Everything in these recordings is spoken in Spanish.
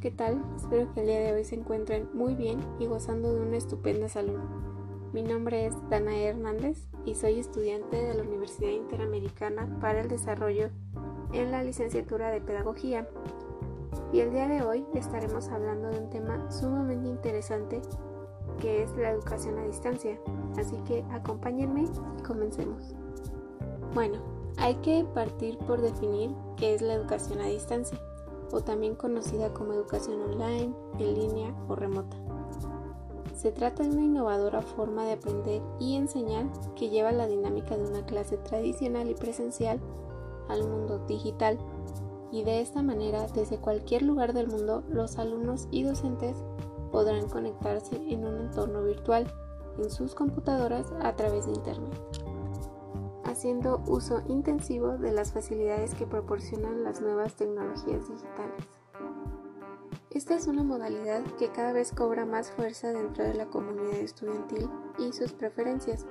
¿qué tal? Espero que el día de hoy se encuentren muy bien y gozando de una estupenda salud. Mi nombre es Dana Hernández y soy estudiante de la Universidad Interamericana para el Desarrollo en la licenciatura de Pedagogía. Y el día de hoy estaremos hablando de un tema sumamente interesante que es la educación a distancia. Así que acompáñenme y comencemos. Bueno, hay que partir por definir qué es la educación a distancia o también conocida como educación online, en línea o remota. Se trata de una innovadora forma de aprender y enseñar que lleva la dinámica de una clase tradicional y presencial al mundo digital y de esta manera desde cualquier lugar del mundo los alumnos y docentes podrán conectarse en un entorno virtual en sus computadoras a través de Internet haciendo uso intensivo de las facilidades que proporcionan las nuevas tecnologías digitales. Esta es una modalidad que cada vez cobra más fuerza dentro de la comunidad estudiantil y sus preferencias.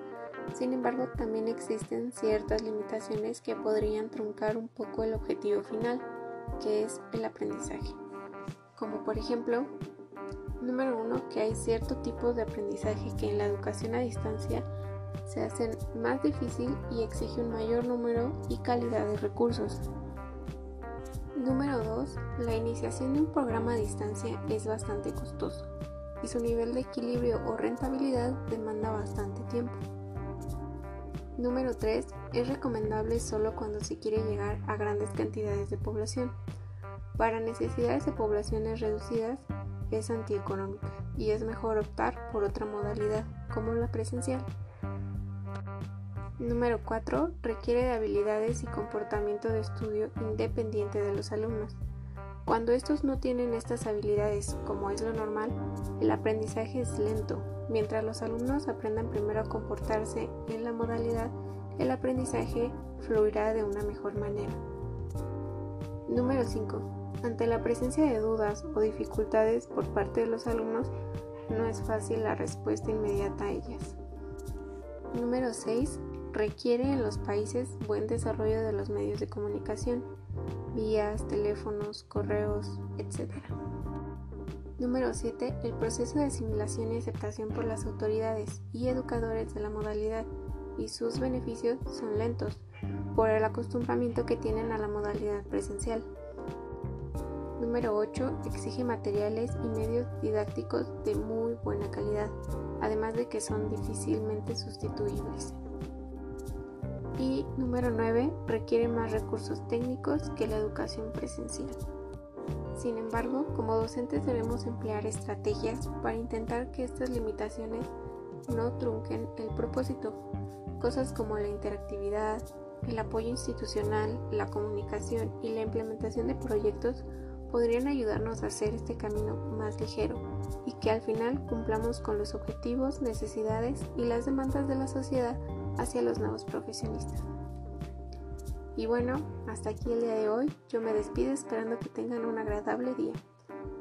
Sin embargo, también existen ciertas limitaciones que podrían truncar un poco el objetivo final, que es el aprendizaje. Como por ejemplo, número uno, que hay cierto tipo de aprendizaje que en la educación a distancia se hacen más difícil y exige un mayor número y calidad de recursos. Número 2. La iniciación de un programa a distancia es bastante costoso y su nivel de equilibrio o rentabilidad demanda bastante tiempo. Número 3. Es recomendable solo cuando se quiere llegar a grandes cantidades de población. Para necesidades de poblaciones reducidas es antieconómica y es mejor optar por otra modalidad como la presencial. Número 4. Requiere de habilidades y comportamiento de estudio independiente de los alumnos. Cuando estos no tienen estas habilidades, como es lo normal, el aprendizaje es lento. Mientras los alumnos aprendan primero a comportarse en la modalidad, el aprendizaje fluirá de una mejor manera. Número 5. Ante la presencia de dudas o dificultades por parte de los alumnos, no es fácil la respuesta inmediata a ellas. Número 6 requiere en los países buen desarrollo de los medios de comunicación, vías, teléfonos, correos, etc. Número 7. El proceso de asimilación y aceptación por las autoridades y educadores de la modalidad y sus beneficios son lentos por el acostumbramiento que tienen a la modalidad presencial. Número 8. Exige materiales y medios didácticos de muy buena calidad, además de que son difícilmente sustituibles. Número 9, requiere más recursos técnicos que la educación presencial. Sin embargo, como docentes debemos emplear estrategias para intentar que estas limitaciones no trunquen el propósito. Cosas como la interactividad, el apoyo institucional, la comunicación y la implementación de proyectos podrían ayudarnos a hacer este camino más ligero y que al final cumplamos con los objetivos, necesidades y las demandas de la sociedad hacia los nuevos profesionistas. Y bueno, hasta aquí el día de hoy. Yo me despido esperando que tengan un agradable día.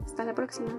Hasta la próxima.